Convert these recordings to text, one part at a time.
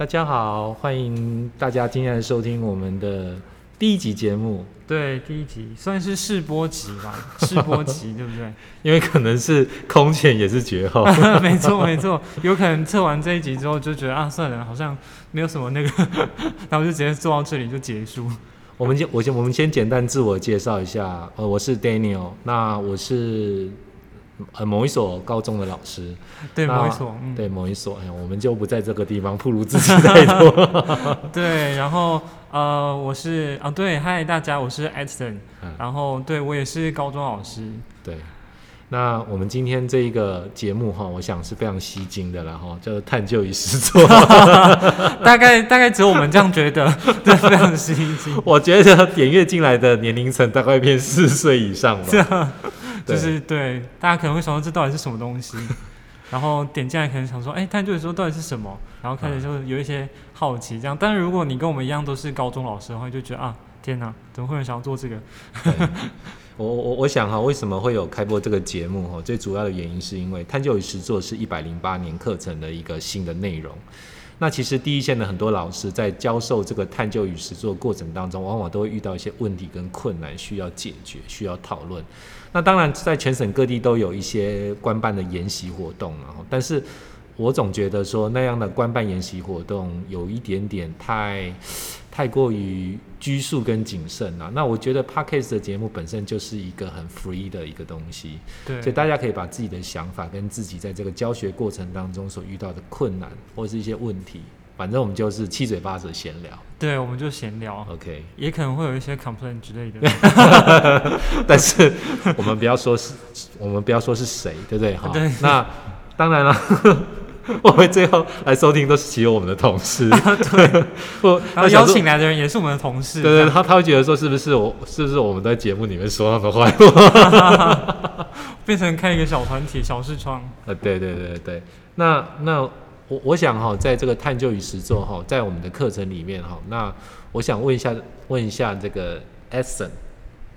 大家好，欢迎大家今天来收听我们的第一集节目。对，第一集算是试播集吧，试播集对不对？因为可能是空前也是绝后，没错没错，有可能测完这一集之后就觉得啊，算了，好像没有什么那个，然后就直接做到这里就结束。我们先我先我们先简单自我介绍一下，呃，我是 Daniel，那我是呃某一所高中的老师，对某一所，嗯，对某一所，哎，我们就不在这个地方暴露自己太多。对，然后呃，我是啊，对，嗨大家，我是 Edson，嗯。然后对我也是高中老师，对，那我们今天这一个节目哈，我想是非常吸睛的了哈，叫做探究与实作。大概大概只有我们这样觉得，对，非常吸睛，我觉得点阅进来的年龄层大概偏四岁以上吧。就是对大家可能会想说这到底是什么东西，然后点进来可能想说，哎、探究的时候到底是什么？然后开始就有一些好奇这样。但是如果你跟我们一样都是高中老师的话，就觉得啊，天哪，怎么会有人想要做这个？我我我想哈，为什么会有开播这个节目哈？最主要的原因是因为探究与实作是一百零八年课程的一个新的内容。那其实第一线的很多老师在教授这个探究与实作过程当中，往往都会遇到一些问题跟困难需要解决，需要讨论。那当然，在全省各地都有一些官办的研习活动，然后，但是我总觉得说那样的官办研习活动有一点点太太过于拘束跟谨慎啊。那我觉得 podcast 的节目本身就是一个很 free 的一个东西，对所以大家可以把自己的想法跟自己在这个教学过程当中所遇到的困难或是一些问题，反正我们就是七嘴八舌闲聊对，我们就闲聊，，OK。也可能会有一些 complaint 之类的。但是我们不要说是，我们不要说是谁，对不对？哈对，那当然了。我们最后来收听都是只有我们的同事，对，我然后邀请来的人也是我们的同事，对对，他他会觉得说是不是我是不是我们在节目里面说他们坏话？变成开一个小团体、小视窗。呃，对对对对，那那我我想哈，在这个探究与实作哈，在我们的课程里面哈，那我想问一下问一下这个 Essen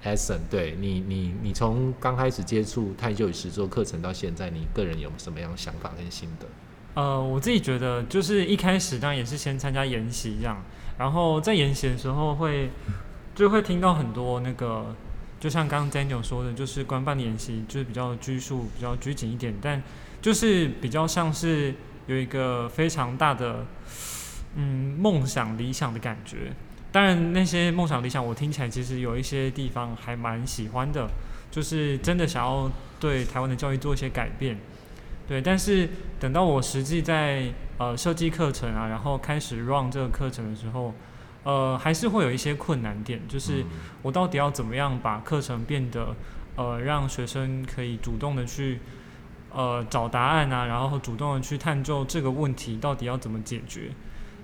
Essen，对你你你从刚开始接触探究与实作课程到现在，你个人有什么样的想法跟心得？呃，我自己觉得就是一开始当然也是先参加研习这样，然后在研习的时候会就会听到很多那个，就像刚刚 Daniel 说的，就是官办的研习就是比较拘束、比较拘谨一点，但就是比较像是有一个非常大的嗯梦想、理想的感觉。当然，那些梦想理想，我听起来其实有一些地方还蛮喜欢的，就是真的想要对台湾的教育做一些改变。对，但是等到我实际在呃设计课程啊，然后开始 run 这个课程的时候，呃，还是会有一些困难点，就是嗯我到底要怎么样把课程变得呃让学生可以主动的去呃找答案啊，然后主动的去探究这个问题到底要怎么解决。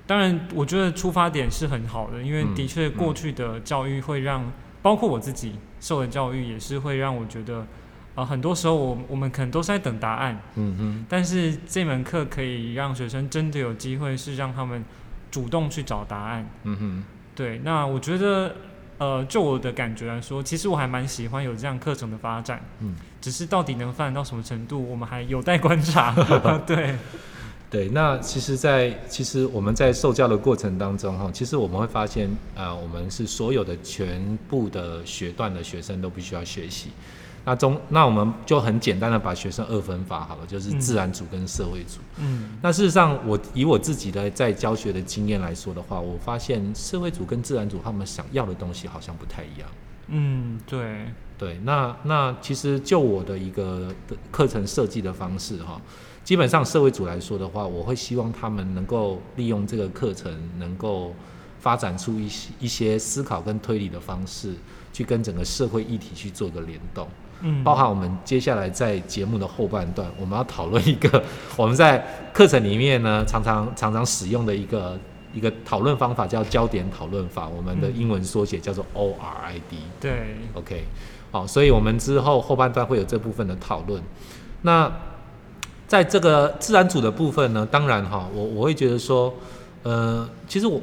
当然，我觉得出发点是很好的，因为嗯的确过去的教育会让，包括我自己受的教育也是会让我觉得，呃，很多时候我我们可能都是在等答案，嗯哼，但是这门课可以让学生真的有机会是让他们主动去找答案。嗯哼，对，那我觉得，呃，就我的感觉来说，其实我还蛮喜欢有这样课程的发展。嗯，只是到底能发展到什么程度，我们还有待观察。对，对，那其实在，其实我们在受教的过程当中，哈，其实我们会发现，呃，我们是所有的全部的学段的学生都必须要学习。那中，那我们就很简单的把学生二分法好了，就是嗯自然组跟社会组。嗯，那事实上，我以我自己的在教学的经验来说的话，我发现社会组跟自然组他们想要的东西好像不太一样。嗯，对，对，那那其实就我的一个课程设计的方式哈，基本上社会组来说的话，我会希望他们能够利用这个课程，能够发展出一些一些思考跟推理的方式，去跟整个社会议题去做个联动。嗯，包含我们接下来在节目的后半段，我们要讨论一个 我们在课程里面呢常常常常使用的一个一个讨论方法，叫焦点讨论法，我们的嗯英文缩写叫做 ORID。对，OK，好，所以我们之后后半段会有这部分的讨论。那在这个自然组的部分呢，当然哈，我我会觉得说，呃，其实我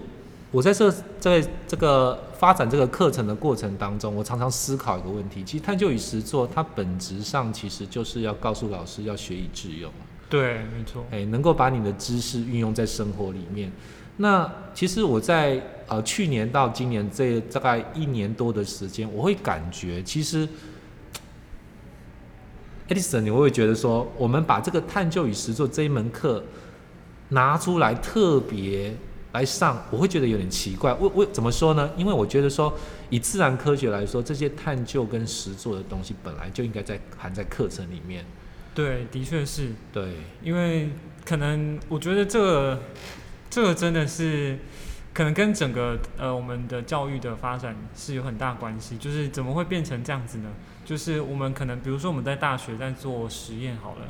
我在这在这个发展这个课程的过程当中，我常常思考一个问题，其实探究与实作，它本质上其实就是要告诉老师要学以致用。对，没错。哎，能够把你的知识运用在生活里面。那其实我在呃去年到今年这大概一年多的时间，我会感觉其实，Edison，你会不会觉得说，我们把这个探究与实作这一门课拿出来特别来上，我会觉得有点奇怪。为为怎么说呢？因为我觉得说，以自然科学来说，这些探究跟实作的东西本来就应该在含在课程里面。对，的确是。对，因为可能我觉得这个。这个真的是可能跟整个呃我们的教育的发展是有很大关系。就是怎么会变成这样子呢？就是我们可能比如说我们在大学在做实验好了，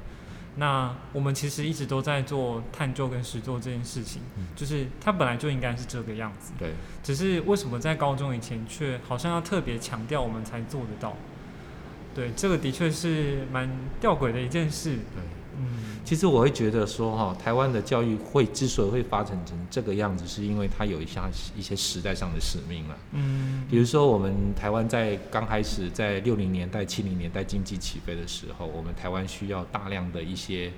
那我们其实一直都在做探究跟实做这件事情，就是它本来就应该是这个样子。对。只是为什么在高中以前却好像要特别强调我们才做得到？对，这个的确是蛮吊诡的一件事。对。嗯，其实我会觉得说哈，台湾的教育会之所以会发展成这个样子，是因为它有一项一些时代上的使命了。嗯，比如说我们台湾在刚开始在六零年代、七零年代经济起飞的时候，我们台湾需要大量的一些，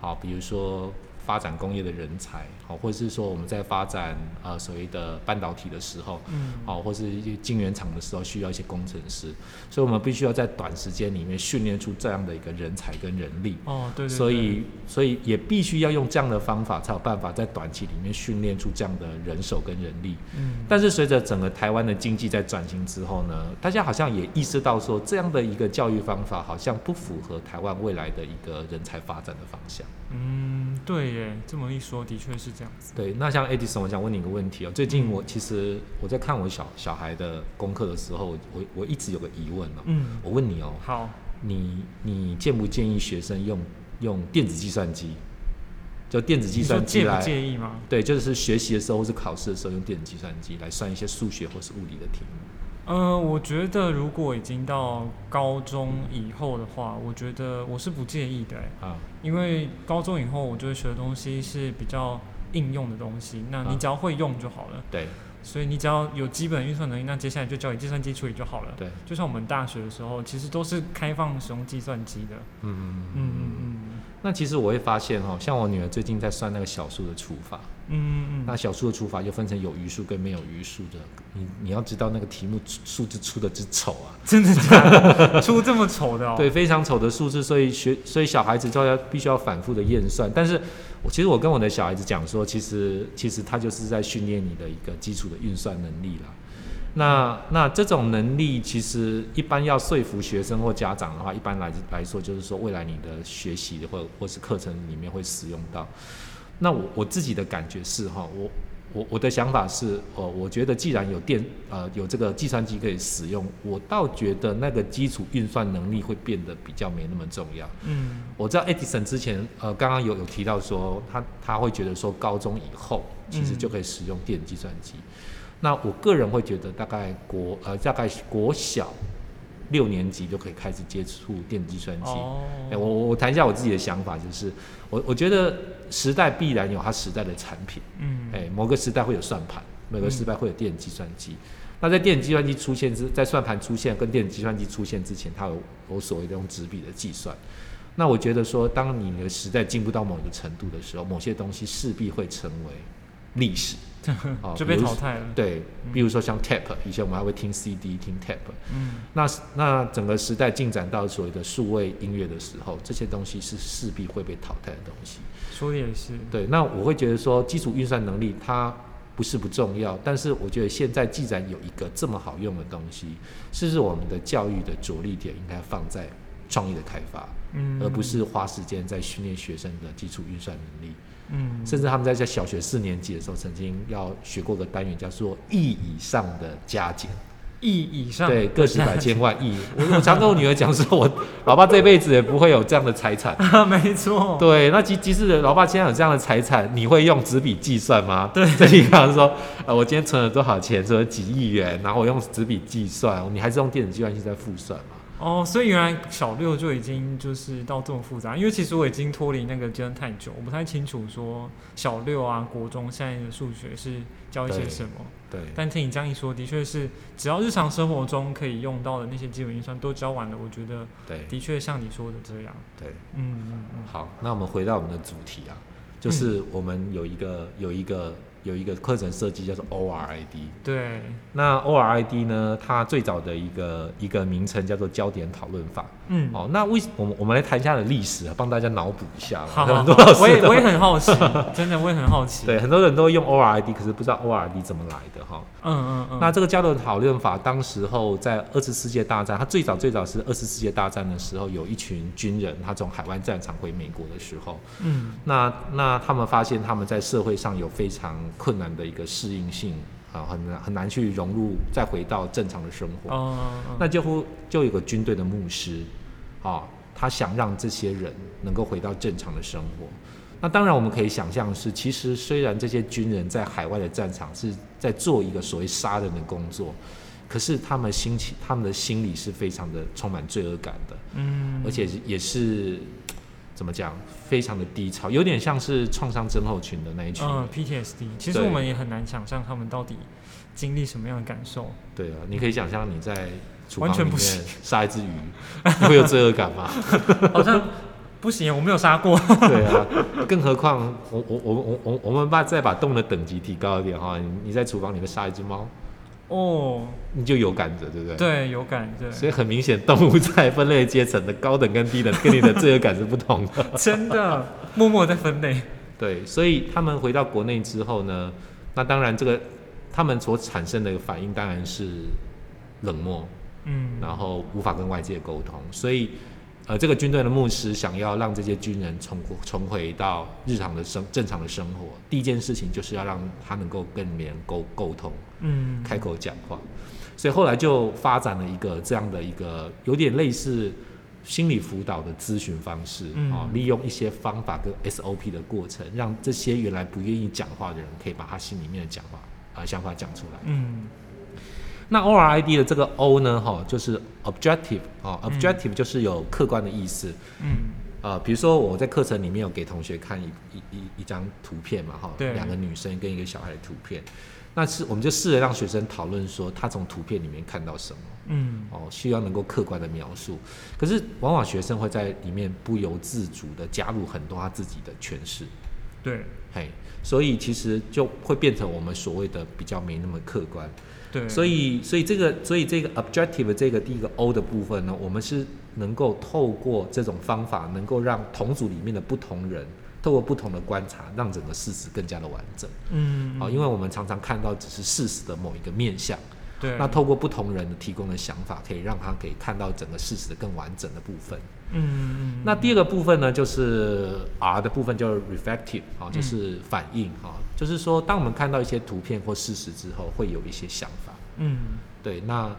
好，比如说。发展工业的人才，好，或者是说我们在发展呃所谓的半导体的时候，嗯，好，或是一些晶圆厂的时候，需要一些工程师，所以我们必须要在短时间里面训练出这样的一个人才跟人力。哦，对。所以，所以也必须要用这样的方法，才有办法在短期里面训练出这样的人手跟人力。嗯。但是随着整个台湾的经济在转型之后呢，大家好像也意识到说，这样的一个教育方法好像不符合台湾未来的一个人才发展的方向。嗯，对。这么一说，的确是这样子。对，那像 Edison，我想问你一个问题哦。最近我其实我在看我小小孩的功课的时候，我我一直有个疑问哦。嗯。我问你哦。好。你你建不建议学生用用电子计算机？就电子计算机来？介意吗？对，就是学习的时候或是考试的时候用电子计算机来算一些数学或是物理的题目。呃，我觉得如果已经到高中以后的话，我觉得我是不介意的，啊，因为高中以后，我觉得学的东西是比较应用的东西，那你只要会用就好了。对，所以你只要有基本运算能力，那接下来就教你计算机处理就好了。对，就像我们大学的时候，其实都是开放使用计算机的。嗯嗯嗯嗯嗯嗯。那其实我会发现哈，像我女儿最近在算那个小数的除法。嗯嗯，那小数的除法又分成有余数跟没有余数的。你你要知道那个题目数字出的之丑啊，真的假的？出这么丑的？对，非常丑的数字，所以学所以小孩子就要必须要反复的验算。但是我其实我跟我的小孩子讲说，其实其实他就是在训练你的一个基础的运算能力了。那那这种能力其实一般要说服学生或家长的话，一般来来说就是说未来你的学习或或是课程里面会使用到。那我我自己的感觉是哈，我我我的想法是，呃，我觉得既然有电呃有这个计算机可以使用，我倒觉得那个基础运算能力会变得比较没那么重要。嗯，我知道 Edison 之前呃刚刚有有提到说，他他会觉得说高中以后其实就可以使用电计算机。那我个人会觉得大概国呃大概国小。六年级就可以开始接触电子计算机。哎，我我我谈一下我自己的想法，就是我我觉得时代必然有它时代的产品。嗯。哎，某个时代会有算盘，某个时代会有电子计算机。那在电子计算机出现之，在算盘出现跟电子计算机出现之前，它有有所谓的用纸笔的计算。那我觉得说，当你的时代进步到某一个程度的时候，某些东西势必会成为历史。就被淘汰了。对，比如说像 tape，以前我们还会听 CD、听 tape。嗯，那那整个时代进展到所谓的数位音乐的时候，这些东西是势必会被淘汰的东西。说的也是。对，那我会觉得说，基础运算能力它不是不重要，但是我觉得现在既然有一个这么好用的东西，是不是我们的教育的着力点应该放在创意的开发，嗯，而不是花时间在训练学生的基础运算能力。嗯，甚至他们在在小学四年级的时候，曾经要学过个单元，叫做亿以上的加减。亿以上，对，个十百千万亿。我我常跟我女儿讲说，我老爸这辈子也不会有这样的财产。没错。对，那即即使老爸现在有这样的财产，你会用纸笔计算吗？对，这地方说，呃，我今天存了多少钱，存了几亿元，然后我用纸笔计算，你还是用电子计算器在复算嘛？哦，所以原来小六就已经就是到这么复杂，因为其实我已经脱离那个阶段太久，我不太清楚说小六啊、国中现在的数学是教一些什么。对但听你这样一说，的确是只要日常生活中可以用到的那些基本运算都教完了，我觉得对的确像你说的这样。对。嗯嗯嗯，好，那我们回到我们的主题啊，就是我们有一个有一个有一个课程设计叫做 ORID。对，那 ORID 呢，它最早的一个一个名称叫做焦点讨论法。嗯，哦，那为我们我们来谈一下的历史啊，帮大家脑补一下嘛。好 好很多老师我也我也很好奇，真的我也很好奇。对，很多人都用 ORID，可是不知道 ORID 怎么来的哈。嗯嗯嗯，那这个交流讨论法，当时候在二次世界大战，它最早最早是二次世界大战的时候，有一群军人，他从海湾战场回美国的时候，嗯那那他们发现他们在社会上有非常困难的一个适应性啊，很难很难去融入，再回到正常的生活。哦，那几乎就有个军队的牧师，啊，他想让这些人能够回到正常的生活。那当然，我们可以想象的是，其实虽然这些军人在海外的战场是在做一个所谓杀人的工作，可是他们心情、他们的心里是非常的充满罪恶感的，嗯，而且也是怎么讲，非常的低潮，有点像是创伤症候群的那一群人。嗯 PTSD，其实我们也很难想象他们到底经历什么样的感受。对啊，你可以想象你在厨房里面杀一只鱼，你会有罪恶感吗？好像不行，我没有杀过。对啊，更何况我我我我我我们把再把动物的等级提高一点哈，你你在厨房里面杀一只猫，哦，你就有感觉，对不对？。对，有感，觉，所以很明显，动物在分类阶层的高等跟低等，跟你的罪恶感是不同的。真的默默在分类。对，所以他们回到国内之后呢，那当然这个他们所产生的反应当然是冷漠，嗯，然后无法跟外界沟通，所以呃，这个军队的牧师想要让这些军人重重回到日常的生正常的生活，第一件事情就是要让他能够跟别人沟沟通，嗯，开口讲话，所以后来就发展了一个这样的一个有点类似心理辅导的咨询方式嗯。啊、利用一些方法跟 SOP 的过程，让这些原来不愿意讲话的人可以把他心里面的讲话啊、呃想法讲出来。嗯那 ORID 的这个 O 呢，哈，就是 objective 啊嗯，objective 就是有客观的意思。嗯呃，比如说我在课程里面有给同学看一一一一张图片嘛，哈，对两个女生跟一个小孩的图片，那是我们就试着让学生讨论说他从图片里面看到什么，嗯哦，需要能够客观的描述。可是往往学生会在里面不由自主的加入很多他自己的诠释，对嘿，所以其实就会变成我们所谓的比较没那么客观。对，所以，所以这个，所以这个 objective 这个第一个 O 的部分呢，我们是能够透过这种方法，能够让同组里面的不同人，透过不同的观察，让整个事实更加的完整。嗯，好、因为我们常常看到只是事实的某一个面向，对，那透过不同人的提供的想法，可以让他可以看到整个事实的更完整的部分。嗯嗯，那第二个部分呢，就是 R 的部分，叫 reflective 啊、嗯就是反应啊、就是说，当我们看到一些图片或事实之后，会有一些想法。嗯对，那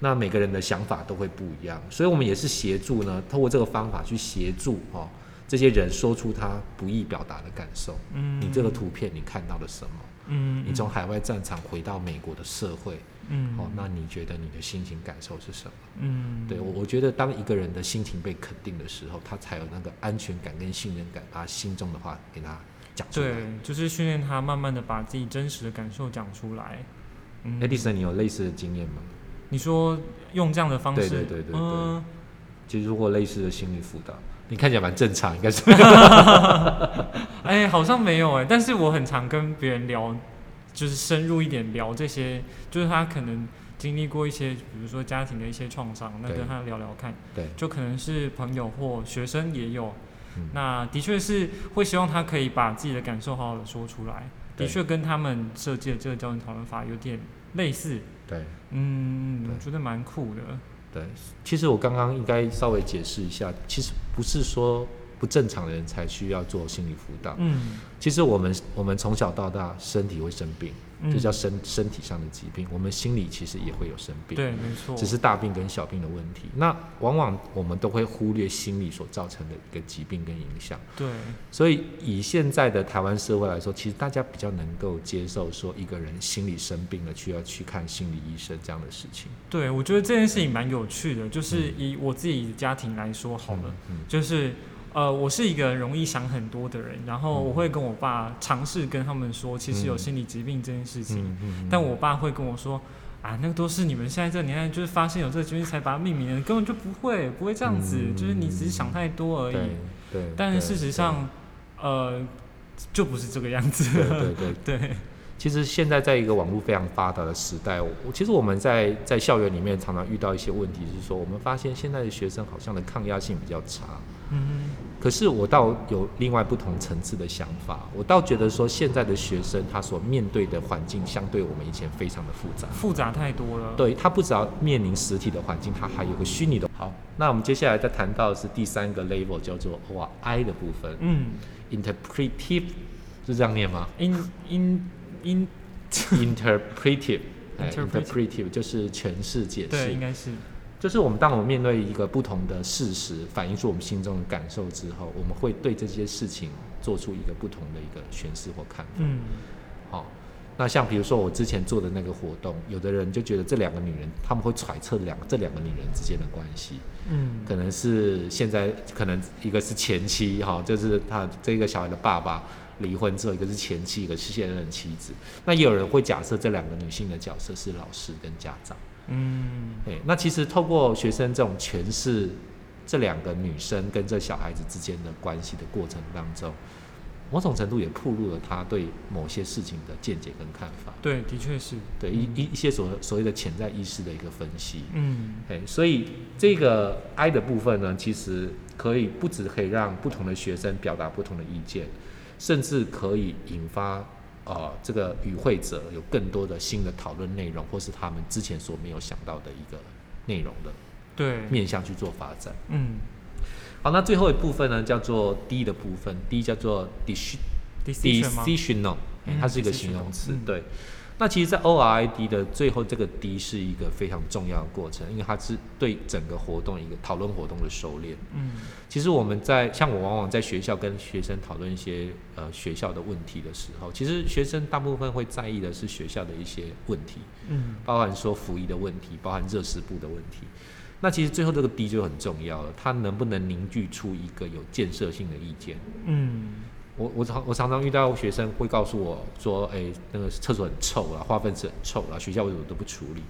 那每个人的想法都会不一样，所以我们也是协助呢，透过这个方法去协助哦这些人说出他不易表达的感受。嗯，你这个图片你看到了什么？嗯，你从海外战场回到美国的社会，嗯哦，那你觉得你的心情感受是什么？嗯，对我，我觉得当一个人的心情被肯定的时候，他才有那个安全感跟信任感，把他心中的话给他讲出来。对，就是训练他慢慢的把自己真实的感受讲出来。嗯 Edison，你有类似的经验吗？你说用这样的方式，对对对对对嗯，其实或类似的心理辅导，你看起来蛮正常，应该是。哎、好像没有哎、但是我很常跟别人聊，就是深入一点聊这些，就是他可能经历过一些，比如说家庭的一些创伤，那跟他聊聊看，对，就可能是朋友或学生也有，嗯。那的确是会希望他可以把自己的感受好好的说出来，的确跟他们设计的这个教育讨论法有点类似，对。嗯，我觉得蛮酷的，对。其实我刚刚应该稍微解释一下，其实不是说不正常的人才需要做心理辅导。嗯，其实我们我们从小到大身体会生病，嗯这叫身身体上的疾病。我们心里其实也会有生病，对，没错，只是大病跟小病的问题。那往往我们都会忽略心理所造成的一个疾病跟影响。对，所以以现在的台湾社会来说，其实大家比较能够接受说一个人心理生病了，需要去看心理医生这样的事情。对，我觉得这件事情蛮有趣的，就是以我自己的家庭来说好了，嗯，就是呃，我是一个容易想很多的人，然后嗯我会跟我爸尝试跟他们说，其实有嗯心理疾病这件事情，嗯嗯但我爸会跟我说。啊，那个都是你们现在这个年代，就是发现有这个疾病才把它命名的，根本就不会，不会这样子，嗯就是你只是想太多而已。对对，但是事实上，呃，就不是这个样子。对对对对。对，其实现在在一个网络非常发达的时代，我其实我们在在校园里面常常遇到一些问题，是说我们发现现在的学生好像的抗压性比较差。嗯可是我倒有另外不同层次的想法，我倒觉得说现在的学生他所面对的环境相对我们以前非常的复杂，。复杂太多了。，对他不只要面临实体的环境，他还有个虚拟的。好，那我们接下来再谈到的是第三个 level，叫做哇 I 的部分嗯，interpretive，是这样念吗，in in in，？interpretive，哎 Interpretive，interpretive 就是诠释解对，应，该是，就是我们当我们面对一个不同的事实，反映出我们心中的感受之后，我们会对这些事情做出一个不同的一个诠释或看法。嗯好、那像比如说我之前做的那个活动，有的人就觉得这两个女人，他们会揣测两这两个女人之间的关系，嗯可能是现在可能一个是前妻哈、就是他这个小孩的爸爸离婚之后，一个是前妻，一个是现任妻子。那也有人会假设这两个女性的角色是老师跟家长。嗯。哎，那其实透过学生这种诠释这两个女生跟这小孩子之间的关系的过程当中，某种程度也暴露了他对某些事情的见解跟看法，对，的确是，对一一一些所所谓的潜在意识的一个分析。嗯。哎，所以这个 I 的部分呢，其实可以不止可以让不同的学生表达不同的意见，甚至可以引发呃这个与会者有更多的新的讨论内容，或是他们之前所没有想到的一个内容的对，面向去做发展。嗯好，那最后一部分呢，叫做 D 的部分，D 叫做吗？decisional，它是一个形容词嗯。对，那其实，在 ORID 的最后这个 D 是一个非常重要的过程，因为它是对整个活动一个讨论活动的收敛。嗯其实我们在像我往往在学校跟学生讨论一些呃学校的问题的时候，其实学生大部分会在意的是学校的一些问题，嗯包含说服役的问题，包含热食部的问题。那其实最后这个 D 就很重要了，它能不能凝聚出一个有建设性的意见？嗯我我常我常常遇到学生会告诉我说，哎、那个厕所很臭啦，化粪池很臭啦，学校为什么都不处理？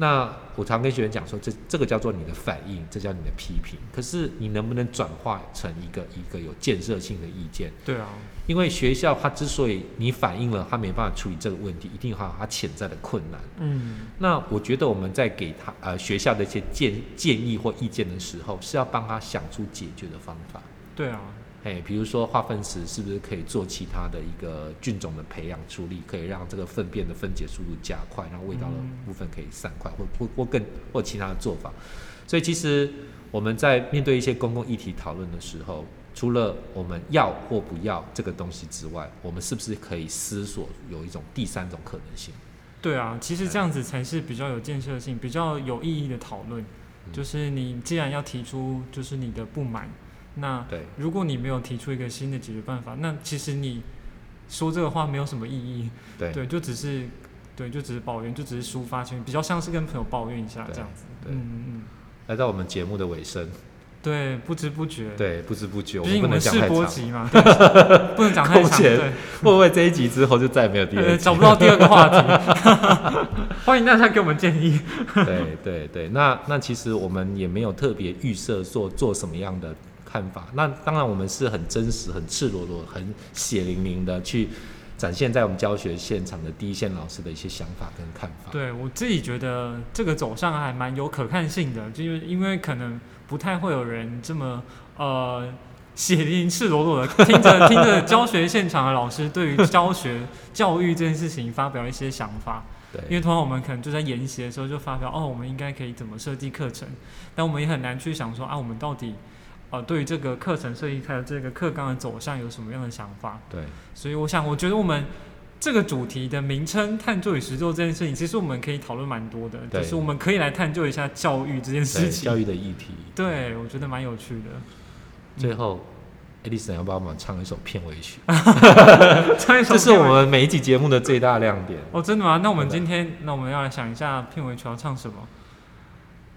那我常跟学生讲说，这这个叫做你的反应，这叫你的批评。可是你能不能转化成一个一个有建设性的意见？对啊，因为学校它之所以你反映了它没办法处理这个问题，一定还有它潜在的困难。嗯那我觉得我们在给他呃学校的一些建建议或意见的时候，是要帮他想出解决的方法。对啊，哎，比如说化粪池是不是可以做其他的一个菌种的培养处理，可以让这个粪便的分解速度加快，然后味道的嗯部分可以散快，或或或更或其他的做法。所以其实我们在面对一些公共议题讨论的时候，除了我们要或不要这个东西之外，我们是不是可以思索有一种第三种可能性？对啊，其实这样子才是比较有建设性、比较有意义的讨论。嗯就是你既然要提出就是你的不满，那对。如果你没有提出一个新的解决办法，那其实你说这个话没有什么意义。对。对，就只是对，就只是抱怨，就只是抒发情绪，比较像是跟朋友抱怨一下这样子。对。嗯嗯嗯，来到我们节目的尾声，对，不知不觉，，对，不知不觉我们们不能讲太长，播集嘛，不能讲太长，对，会不会这一集之后就再也没有第二？找不到第二个话题，欢迎大家给我们建议。对对对，那那其实我们也没有特别预设做做什么样的看法。那当然，我们是很真实、很赤裸裸、很血淋淋的去展现在我们教学现场的第一线老师的一些想法跟看法。对我自己觉得这个走向还蛮有可看性的，就是因为可能不太会有人这么呃血淋淋、赤裸裸的听着 听着教学现场的老师对于教学教育这件事情发表一些想法。对因为通常我们可能就在研习的时候就发表哦，我们应该可以怎么设计课程，但我们也很难去想说啊，我们到底呃对于这个课程设计还有这个课纲的走向有什么样的想法。对，所以我想，我觉得我们这个主题的名称“探究与实作”这件事情，其实我们可以讨论蛮多的，对就是我们可以来探究一下教育这件事情。教育的议题。对，我觉得蛮有趣的。最后，艾丽森要帮我们唱一首片尾曲 唱一首这是我们每一集节目的最大亮点。哦，真的吗？那我们今天，那我们要来想一下片尾曲要唱什么？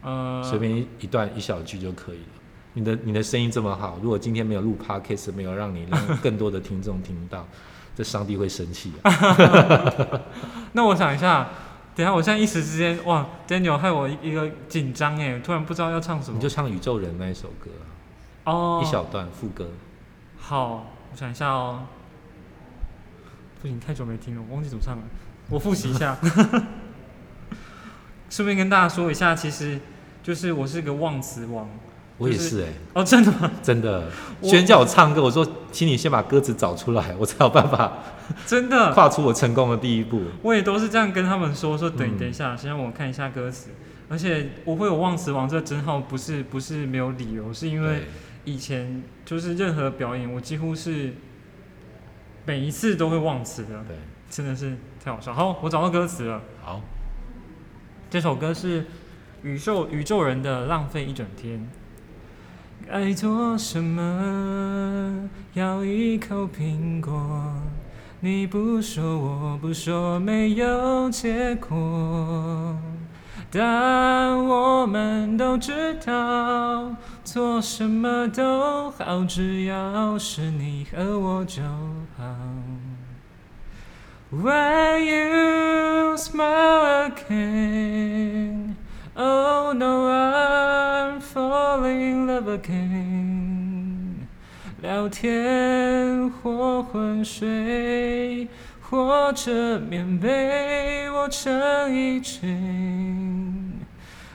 呃，随便一一段一小句就可以了。你的你的声音这么好，如果今天没有录 podcast，没有让你让更多的听众听到，这上帝会生气啊！那我想一下，等下我现在一时之间，哇，Daniel 害我一一个紧张哎，突然不知道要唱什么。你就唱宇宙人那一首歌啊、哦，一小段副歌。好，我想一下哦。不行，太久没听了，我忘记怎么唱了。我复习一下。顺便跟大家说一下，其实就是我是个忘词王。我也是哎、哦，真的吗？真的。我轩叫我唱歌，我说，请你先把歌词找出来，我才有办法 真的。跨出我成功的第一步。我也都是这样跟他们说，说等嗯等一下，先让我看一下歌词。而且我会有忘词王这个称号，不是不是没有理由，是因为以前就是任何表演，我几乎是每一次都会忘词的，对，真的是太好笑。好，我找到歌词了。好，这首歌是宇宙宇宙人的《浪费一整天》。爱做什么？咬一口苹果。你不说，我不说，没有结果。但我们都知道，做什么都好，只要是你和我就好。When you smile again, oh no, I'm falling in love again. 聊天或昏睡，或者棉被我成一群。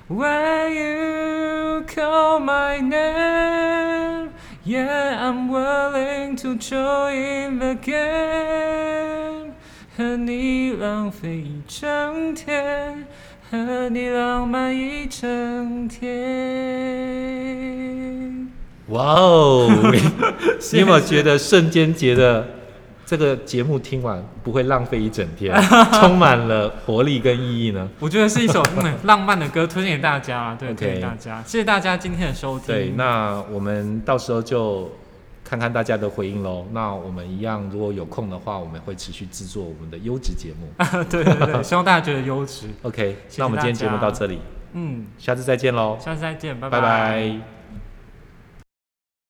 When you call my name, yeah, I'm willing to join the game. 和你浪费一整天，和你浪漫一整天。哇哦！你你有没有觉得瞬间觉得这个节目听完不会浪费一整天，充满了活力跟意义呢？我觉得是一首嗯浪漫的歌，推荐给大家啊，对推荐给大家，谢谢大家今天的收听。对，那我们到时候就看看大家的回应喽。那我们一样，如果有空的话，我们会持续制作我们的优质节目。对 对对，希望大家觉得优质。OK，谢谢那我们今天节目到这里，嗯，下次再见喽，下次再见，拜拜拜